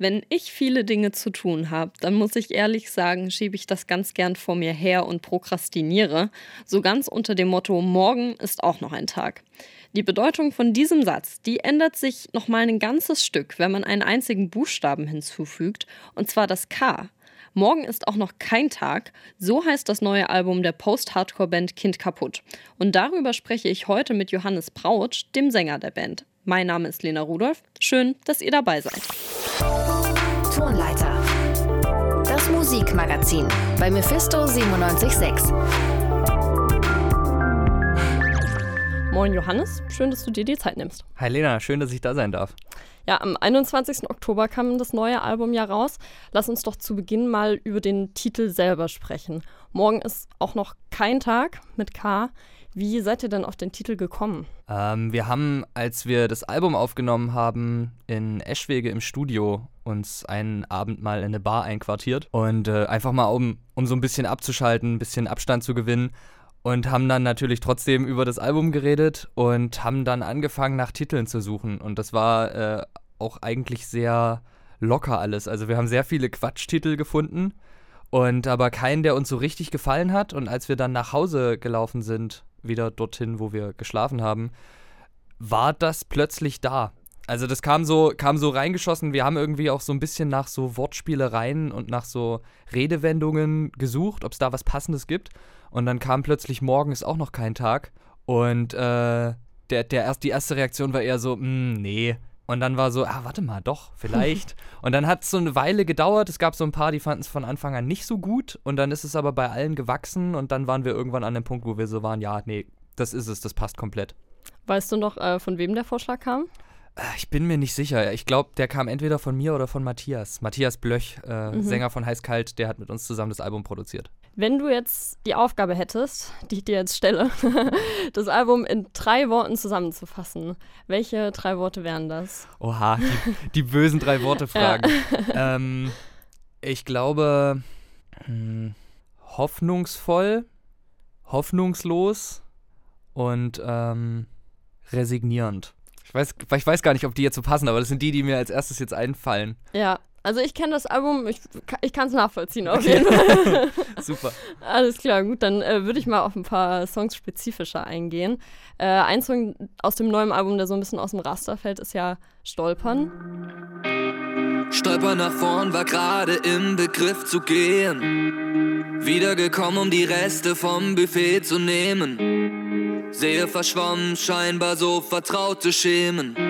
Wenn ich viele Dinge zu tun habe, dann muss ich ehrlich sagen, schiebe ich das ganz gern vor mir her und prokrastiniere, so ganz unter dem Motto, morgen ist auch noch ein Tag. Die Bedeutung von diesem Satz, die ändert sich noch mal ein ganzes Stück, wenn man einen einzigen Buchstaben hinzufügt, und zwar das K. Morgen ist auch noch kein Tag, so heißt das neue Album der Post-Hardcore-Band Kind kaputt. Und darüber spreche ich heute mit Johannes Brautsch, dem Sänger der Band. Mein Name ist Lena Rudolph. Schön, dass ihr dabei seid. Tonleiter. Das Musikmagazin bei Mephisto 976. Moin Johannes, schön, dass du dir die Zeit nimmst. Hi Lena, schön, dass ich da sein darf. Ja, am 21. Oktober kam das neue Album ja raus. Lass uns doch zu Beginn mal über den Titel selber sprechen. Morgen ist auch noch kein Tag mit K. Wie seid ihr denn auf den Titel gekommen? Ähm, wir haben, als wir das Album aufgenommen haben, in Eschwege im Studio uns einen Abend mal in eine Bar einquartiert und äh, einfach mal, um, um so ein bisschen abzuschalten, ein bisschen Abstand zu gewinnen und haben dann natürlich trotzdem über das Album geredet und haben dann angefangen nach Titeln zu suchen und das war äh, auch eigentlich sehr locker alles. Also wir haben sehr viele Quatschtitel gefunden und aber keinen, der uns so richtig gefallen hat und als wir dann nach Hause gelaufen sind wieder dorthin, wo wir geschlafen haben, war das plötzlich da. Also das kam so, kam so reingeschossen. Wir haben irgendwie auch so ein bisschen nach so Wortspielereien und nach so Redewendungen gesucht, ob es da was Passendes gibt. Und dann kam plötzlich morgen ist auch noch kein Tag. Und äh, der, der erst, die erste Reaktion war eher so, hm, nee. Und dann war so, ah, warte mal, doch, vielleicht. und dann hat es so eine Weile gedauert. Es gab so ein paar, die fanden es von Anfang an nicht so gut. Und dann ist es aber bei allen gewachsen. Und dann waren wir irgendwann an dem Punkt, wo wir so waren, ja, nee, das ist es, das passt komplett. Weißt du noch, äh, von wem der Vorschlag kam? Äh, ich bin mir nicht sicher. Ich glaube, der kam entweder von mir oder von Matthias. Matthias Blöch, äh, mhm. Sänger von Heißkalt, der hat mit uns zusammen das Album produziert. Wenn du jetzt die Aufgabe hättest, die ich dir jetzt stelle, das Album in drei Worten zusammenzufassen, welche drei Worte wären das? Oha, die, die bösen drei Worte fragen. Ja. Ähm, ich glaube, hm, hoffnungsvoll, hoffnungslos und ähm, resignierend. Ich weiß, ich weiß gar nicht, ob die jetzt so passen, aber das sind die, die mir als erstes jetzt einfallen. Ja, also ich kenne das Album, ich, ich kann es nachvollziehen auf jeden Fall. Super. Alles klar, gut, dann äh, würde ich mal auf ein paar Songs spezifischer eingehen. Äh, ein Song aus dem neuen Album, der so ein bisschen aus dem Raster fällt, ist ja Stolpern. Stolpern nach vorn war gerade im Begriff zu gehen. Wiedergekommen, um die Reste vom Buffet zu nehmen. Sehe verschwommen, scheinbar so vertraute Schemen.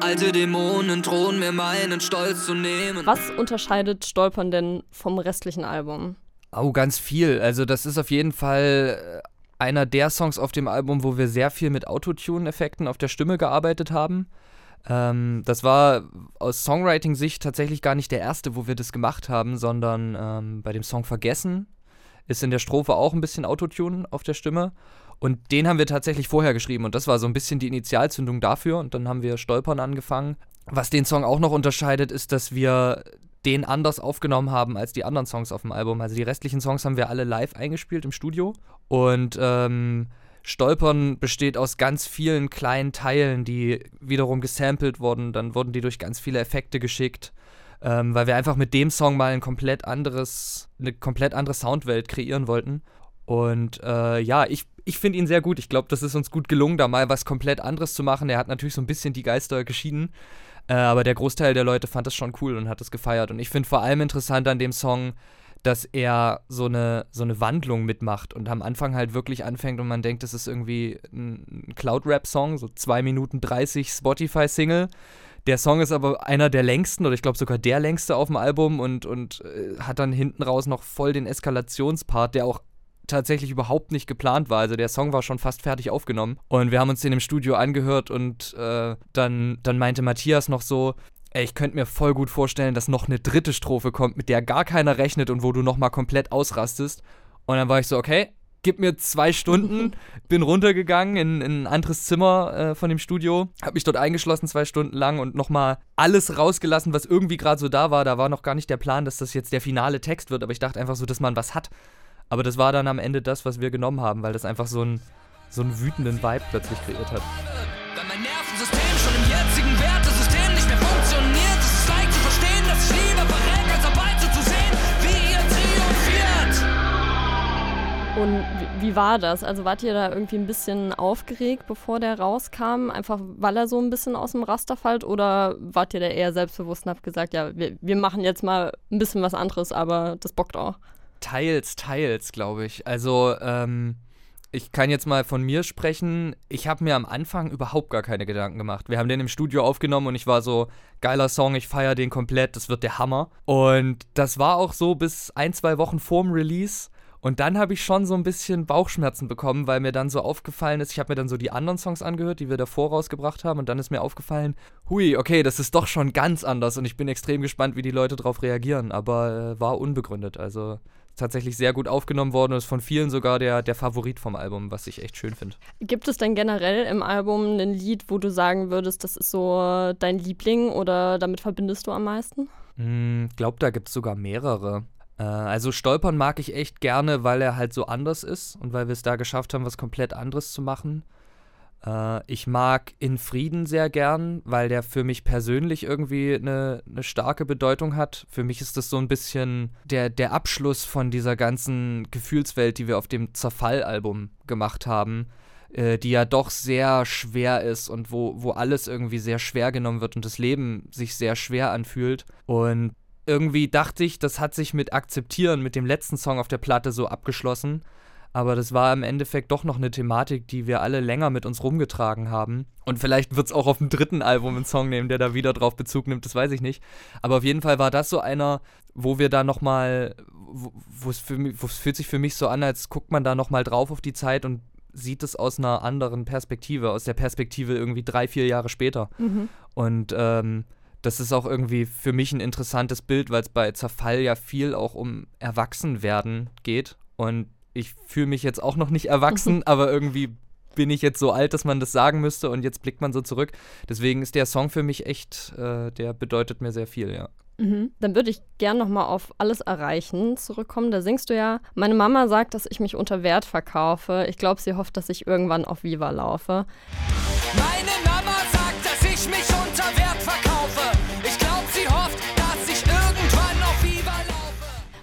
Alte Dämonen drohen mir meinen Stolz zu nehmen. Was unterscheidet Stolpern denn vom restlichen Album? Oh, ganz viel. Also das ist auf jeden Fall äh, einer der Songs auf dem Album, wo wir sehr viel mit Autotune-Effekten auf der Stimme gearbeitet haben. Ähm, das war aus Songwriting-Sicht tatsächlich gar nicht der erste, wo wir das gemacht haben, sondern ähm, bei dem Song Vergessen ist in der Strophe auch ein bisschen Autotune auf der Stimme. Und den haben wir tatsächlich vorher geschrieben und das war so ein bisschen die Initialzündung dafür und dann haben wir Stolpern angefangen. Was den Song auch noch unterscheidet, ist, dass wir den anders aufgenommen haben als die anderen Songs auf dem Album. Also die restlichen Songs haben wir alle live eingespielt im Studio und ähm, Stolpern besteht aus ganz vielen kleinen Teilen, die wiederum gesampelt wurden. Dann wurden die durch ganz viele Effekte geschickt, ähm, weil wir einfach mit dem Song mal ein komplett anderes, eine komplett andere Soundwelt kreieren wollten. Und äh, ja, ich, ich finde ihn sehr gut. Ich glaube, das ist uns gut gelungen, da mal was komplett anderes zu machen. Er hat natürlich so ein bisschen die Geister geschieden. Äh, aber der Großteil der Leute fand das schon cool und hat es gefeiert. Und ich finde vor allem interessant an dem Song, dass er so eine, so eine Wandlung mitmacht und am Anfang halt wirklich anfängt und man denkt, das ist irgendwie ein Cloud-Rap-Song, so 2 Minuten 30 Spotify-Single. Der Song ist aber einer der längsten oder ich glaube sogar der längste auf dem Album und, und äh, hat dann hinten raus noch voll den Eskalationspart, der auch tatsächlich überhaupt nicht geplant war. Also der Song war schon fast fertig aufgenommen. Und wir haben uns den im Studio angehört und äh, dann, dann meinte Matthias noch so, ey, ich könnte mir voll gut vorstellen, dass noch eine dritte Strophe kommt, mit der gar keiner rechnet und wo du nochmal komplett ausrastest. Und dann war ich so, okay, gib mir zwei Stunden, bin runtergegangen in, in ein anderes Zimmer äh, von dem Studio, hab mich dort eingeschlossen zwei Stunden lang und nochmal alles rausgelassen, was irgendwie gerade so da war. Da war noch gar nicht der Plan, dass das jetzt der finale Text wird, aber ich dachte einfach so, dass man was hat. Aber das war dann am Ende das, was wir genommen haben, weil das einfach so, ein, so einen wütenden Vibe plötzlich kreiert hat. Weil mein Nervensystem schon im jetzigen Wertesystem nicht mehr funktioniert, es ist zu verstehen, dass ich lieber verreck, als am zu sehen, wie ihr triumphiert. Und wie war das? Also wart ihr da irgendwie ein bisschen aufgeregt, bevor der rauskam, einfach weil er so ein bisschen aus dem Raster fällt? Oder wart ihr da eher selbstbewusst und habt gesagt, ja, wir, wir machen jetzt mal ein bisschen was anderes, aber das bockt auch? Teils, teils, glaube ich. Also, ähm, ich kann jetzt mal von mir sprechen. Ich habe mir am Anfang überhaupt gar keine Gedanken gemacht. Wir haben den im Studio aufgenommen und ich war so, geiler Song, ich feiere den komplett, das wird der Hammer. Und das war auch so bis ein, zwei Wochen vorm Release. Und dann habe ich schon so ein bisschen Bauchschmerzen bekommen, weil mir dann so aufgefallen ist, ich habe mir dann so die anderen Songs angehört, die wir davor rausgebracht haben. Und dann ist mir aufgefallen, hui, okay, das ist doch schon ganz anders. Und ich bin extrem gespannt, wie die Leute darauf reagieren. Aber äh, war unbegründet. Also tatsächlich sehr gut aufgenommen worden und ist von vielen sogar der, der Favorit vom Album, was ich echt schön finde. Gibt es denn generell im Album ein Lied, wo du sagen würdest, das ist so dein Liebling oder damit verbindest du am meisten? Ich hm, glaube, da gibt es sogar mehrere. Äh, also Stolpern mag ich echt gerne, weil er halt so anders ist und weil wir es da geschafft haben, was komplett anderes zu machen. Äh, ich mag In Frieden sehr gern, weil der für mich persönlich irgendwie eine, eine starke Bedeutung hat. Für mich ist das so ein bisschen der, der Abschluss von dieser ganzen Gefühlswelt, die wir auf dem Zerfall-Album gemacht haben äh, die ja doch sehr schwer ist und wo, wo alles irgendwie sehr schwer genommen wird und das Leben sich sehr schwer anfühlt. Und irgendwie dachte ich, das hat sich mit Akzeptieren, mit dem letzten Song auf der Platte so abgeschlossen. Aber das war im Endeffekt doch noch eine Thematik, die wir alle länger mit uns rumgetragen haben. Und vielleicht wird es auch auf dem dritten Album einen Song nehmen, der da wieder drauf Bezug nimmt, das weiß ich nicht. Aber auf jeden Fall war das so einer, wo wir da nochmal, wo es fühlt sich für mich so an, als guckt man da nochmal drauf auf die Zeit und sieht es aus einer anderen Perspektive, aus der Perspektive irgendwie drei, vier Jahre später. Mhm. Und ähm, das ist auch irgendwie für mich ein interessantes Bild, weil es bei Zerfall ja viel auch um Erwachsenwerden geht. Und ich fühle mich jetzt auch noch nicht erwachsen, aber irgendwie bin ich jetzt so alt, dass man das sagen müsste und jetzt blickt man so zurück. Deswegen ist der Song für mich echt, äh, der bedeutet mir sehr viel, ja. Mhm. Dann würde ich gern nochmal auf Alles erreichen zurückkommen. Da singst du ja, meine Mama sagt, dass ich mich unter Wert verkaufe. Ich glaube, sie hofft, dass ich irgendwann auf Viva laufe. Meine Mama sagt, dass ich mich unter Wert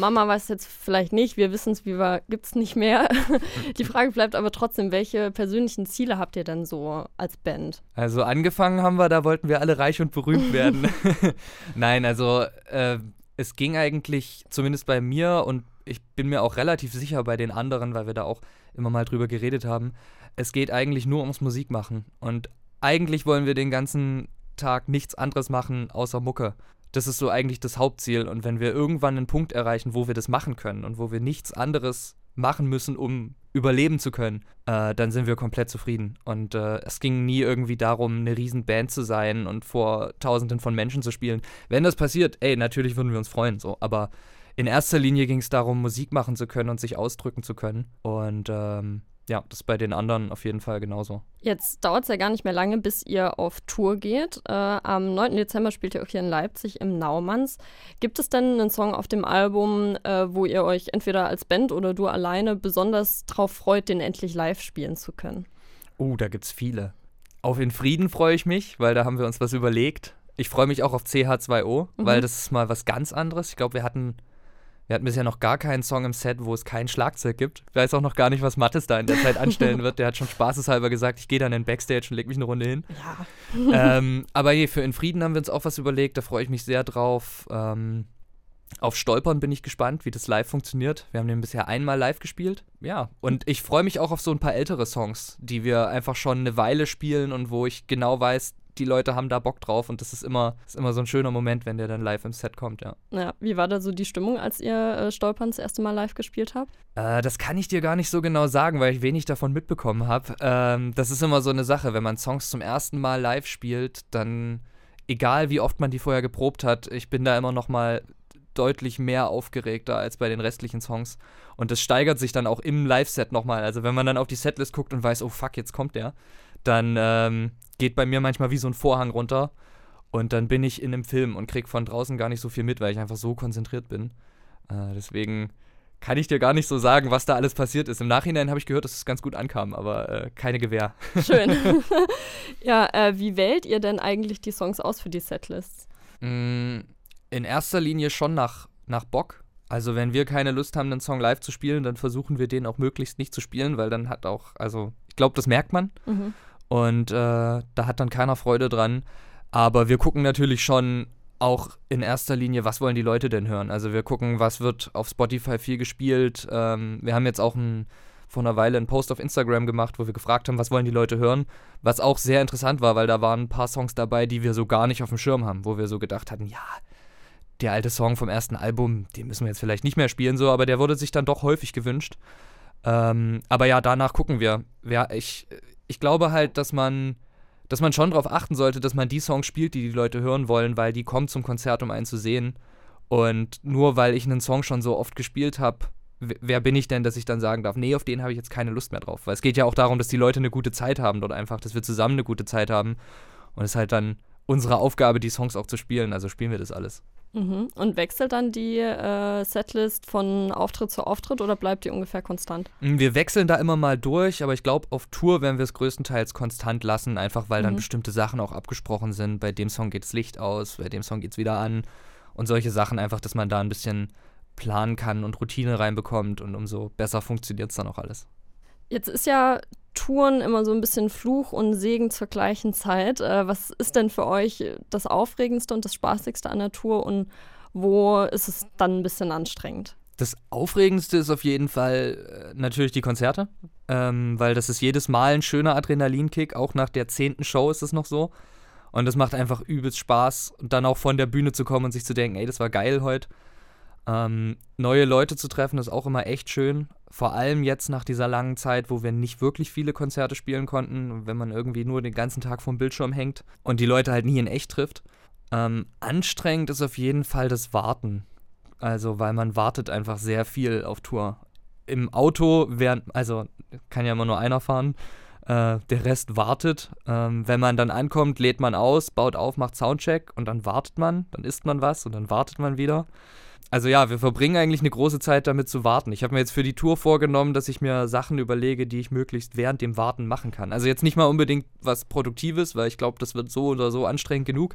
Mama weiß jetzt vielleicht nicht, wir wissen es, Viva gibt es nicht mehr. Die Frage bleibt aber trotzdem, welche persönlichen Ziele habt ihr denn so als Band? Also angefangen haben wir, da wollten wir alle reich und berühmt werden. Nein, also äh, es ging eigentlich, zumindest bei mir und ich bin mir auch relativ sicher bei den anderen, weil wir da auch immer mal drüber geredet haben, es geht eigentlich nur ums Musikmachen. Und eigentlich wollen wir den ganzen Tag nichts anderes machen außer Mucke. Das ist so eigentlich das Hauptziel. Und wenn wir irgendwann einen Punkt erreichen, wo wir das machen können und wo wir nichts anderes machen müssen, um überleben zu können, äh, dann sind wir komplett zufrieden. Und äh, es ging nie irgendwie darum, eine riesen Band zu sein und vor Tausenden von Menschen zu spielen. Wenn das passiert, ey, natürlich würden wir uns freuen, so. Aber in erster Linie ging es darum, Musik machen zu können und sich ausdrücken zu können. Und ähm, ja, das ist bei den anderen auf jeden Fall genauso. Jetzt dauert es ja gar nicht mehr lange, bis ihr auf Tour geht. Äh, am 9. Dezember spielt ihr auch hier in Leipzig im Naumanns. Gibt es denn einen Song auf dem Album, äh, wo ihr euch entweder als Band oder du alleine besonders drauf freut, den endlich live spielen zu können? Oh, da gibt es viele. Auf In Frieden freue ich mich, weil da haben wir uns was überlegt. Ich freue mich auch auf CH2O, mhm. weil das ist mal was ganz anderes. Ich glaube, wir hatten wir hatten bisher noch gar keinen Song im Set, wo es kein Schlagzeug gibt. Ich weiß auch noch gar nicht, was Mattes da in der Zeit anstellen wird. Der hat schon spaßeshalber gesagt, ich gehe dann in den Backstage und leg mich eine Runde hin. Ja. ähm, aber je, für In Frieden haben wir uns auch was überlegt. Da freue ich mich sehr drauf. Ähm, auf Stolpern bin ich gespannt, wie das live funktioniert. Wir haben den bisher einmal live gespielt. Ja, und ich freue mich auch auf so ein paar ältere Songs, die wir einfach schon eine Weile spielen und wo ich genau weiß, die Leute haben da Bock drauf und das ist immer, ist immer so ein schöner Moment, wenn der dann live im Set kommt, ja. Ja, wie war da so die Stimmung, als ihr äh, Stolpern das erste Mal live gespielt habt? Äh, das kann ich dir gar nicht so genau sagen, weil ich wenig davon mitbekommen habe. Ähm, das ist immer so eine Sache, wenn man Songs zum ersten Mal live spielt, dann egal wie oft man die vorher geprobt hat, ich bin da immer noch mal deutlich mehr aufgeregter als bei den restlichen Songs. Und das steigert sich dann auch im Live-Set nochmal. Also wenn man dann auf die Setlist guckt und weiß, oh fuck, jetzt kommt der, dann ähm, geht bei mir manchmal wie so ein Vorhang runter und dann bin ich in einem Film und krieg von draußen gar nicht so viel mit, weil ich einfach so konzentriert bin. Äh, deswegen kann ich dir gar nicht so sagen, was da alles passiert ist. Im Nachhinein habe ich gehört, dass es ganz gut ankam, aber äh, keine Gewähr. Schön. ja, äh, wie wählt ihr denn eigentlich die Songs aus für die Setlists? Mm, in erster Linie schon nach, nach Bock. Also wenn wir keine Lust haben, einen Song live zu spielen, dann versuchen wir den auch möglichst nicht zu spielen, weil dann hat auch, also ich glaube, das merkt man. Mhm. Und äh, da hat dann keiner Freude dran. Aber wir gucken natürlich schon auch in erster Linie, was wollen die Leute denn hören? Also wir gucken, was wird auf Spotify viel gespielt. Ähm, wir haben jetzt auch ein, vor einer Weile einen Post auf Instagram gemacht, wo wir gefragt haben, was wollen die Leute hören? Was auch sehr interessant war, weil da waren ein paar Songs dabei, die wir so gar nicht auf dem Schirm haben, wo wir so gedacht hatten, ja, der alte Song vom ersten Album, den müssen wir jetzt vielleicht nicht mehr spielen, so, aber der wurde sich dann doch häufig gewünscht. Ähm, aber ja, danach gucken wir. Ja, ich, ich glaube halt, dass man, dass man schon darauf achten sollte, dass man die Songs spielt, die die Leute hören wollen, weil die kommen zum Konzert, um einen zu sehen. Und nur weil ich einen Song schon so oft gespielt habe, wer bin ich denn, dass ich dann sagen darf, nee, auf den habe ich jetzt keine Lust mehr drauf. Weil es geht ja auch darum, dass die Leute eine gute Zeit haben dort einfach, dass wir zusammen eine gute Zeit haben. Und es halt dann unsere Aufgabe, die Songs auch zu spielen. Also spielen wir das alles. Mhm. Und wechselt dann die äh, Setlist von Auftritt zu Auftritt oder bleibt die ungefähr konstant? Mm, wir wechseln da immer mal durch, aber ich glaube, auf Tour werden wir es größtenteils konstant lassen, einfach weil dann Mhm. bestimmte Sachen auch abgesprochen sind. Bei dem Song geht das Licht aus, bei dem Song geht es wieder an. Und solche Sachen einfach, dass man da ein bisschen planen kann und Routine reinbekommt und umso besser funktioniert es dann auch alles. Jetzt ist ja Touren immer so ein bisschen Fluch und Segen zur gleichen Zeit. Äh, was ist denn für euch das Aufregendste und das Spaßigste an der Tour und wo ist es dann ein bisschen anstrengend? Das Aufregendste ist auf jeden Fall äh, natürlich die Konzerte, ähm, weil das ist jedes Mal ein schöner Adrenalinkick. Auch nach der zehnten Show ist es noch so. Und das macht einfach übelst Spaß, dann auch von der Bühne zu kommen und sich zu denken, ey, das war geil heute. Ähm, neue Leute zu treffen ist auch immer echt schön. Vor allem jetzt nach dieser langen Zeit, wo wir nicht wirklich viele Konzerte spielen konnten, wenn man irgendwie nur den ganzen Tag vorm Bildschirm hängt und die Leute halt nie in echt trifft. Ähm, anstrengend ist auf jeden Fall das Warten. Also, weil man wartet einfach sehr viel auf Tour. Im Auto, während, also kann ja immer nur einer fahren, äh, der Rest wartet. Ähm, wenn man dann ankommt, lädt man aus, baut auf, macht Soundcheck und dann wartet man, dann isst man was und dann wartet man wieder. Also ja, wir verbringen eigentlich eine große Zeit damit zu warten. Ich habe mir jetzt für die Tour vorgenommen, dass ich mir Sachen überlege, die ich möglichst während dem Warten machen kann. Also jetzt nicht mal unbedingt was Produktives, weil ich glaube, das wird so oder so anstrengend genug.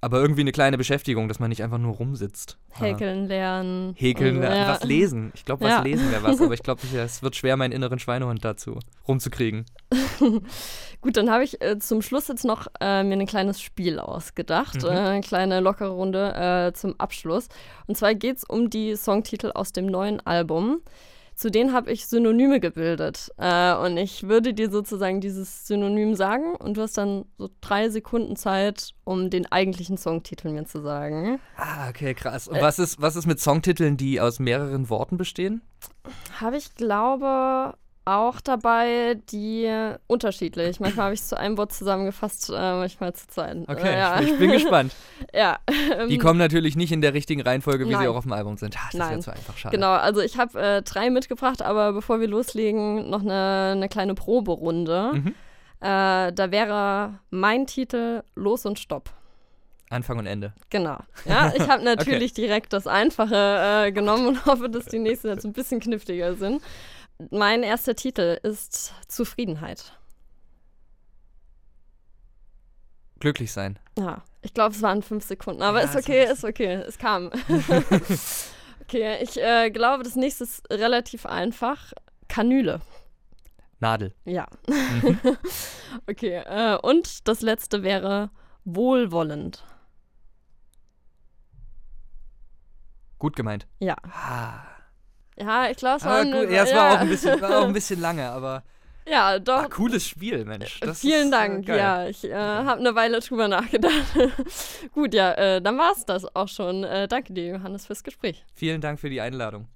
Aber irgendwie eine kleine Beschäftigung, dass man nicht einfach nur rumsitzt. Häkeln lernen. Häkeln, lernen, ja. was lesen. Ich glaube, was Ja. lesen wäre was, aber ich glaube, es wird schwer, meinen inneren Schweinehund dazu rumzukriegen. Gut, dann habe ich äh, zum Schluss jetzt noch äh, mir ein kleines Spiel ausgedacht. Mhm. Äh, eine kleine lockere Runde äh, zum Abschluss. Und zwar geht es um die Songtitel aus dem neuen Album. Zu denen habe ich Synonyme gebildet. Äh, und ich würde dir sozusagen dieses Synonym sagen und du hast dann so drei Sekunden Zeit, um den eigentlichen Songtitel mir zu sagen. Ah, okay, krass. Äh. Und was ist, was ist mit Songtiteln, die aus mehreren Worten bestehen? Habe ich, glaube auch dabei, die unterschiedlich. Manchmal habe ich es zu einem Wort zusammengefasst, äh, manchmal zu zwei. Okay, Äh, ja. ich, bin gespannt. ja. Die ähm, kommen natürlich nicht in der richtigen Reihenfolge, wie sie Nein. auch auf dem Album sind. Ah, das wäre Nein. zu einfach, schade. Genau, also ich habe äh, drei mitgebracht, aber bevor wir loslegen, noch eine, eine kleine Proberunde. Mhm. Äh, da wäre mein Titel Los und Stopp. Anfang und Ende. Genau. Ja, ich habe natürlich direkt das Einfache äh, genommen und hoffe, dass die nächsten jetzt ein bisschen kniffliger sind. Mein erster Titel ist Zufriedenheit. Glücklich sein. Ja, ich glaube, es waren fünf Sekunden, aber Ja, ist okay, ist okay, es kam. okay, ich äh, glaube, das nächste ist relativ einfach. Kanüle. Nadel. Ja. Mhm. okay, äh, und das letzte wäre wohlwollend. Gut gemeint. Ja. Ah. Ja, ich glaube, es Ah, war, gut. Ja, es ja. war, auch ein bisschen, war auch ein bisschen lange, aber Ja, doch. ah, cooles Spiel, Mensch. Das Vielen ist, äh, Dank, geil. ja. Ich äh, habe eine Weile drüber nachgedacht. Gut, ja, äh, dann war es das auch schon. Äh, danke dir, Johannes, fürs Gespräch. Vielen Dank für die Einladung.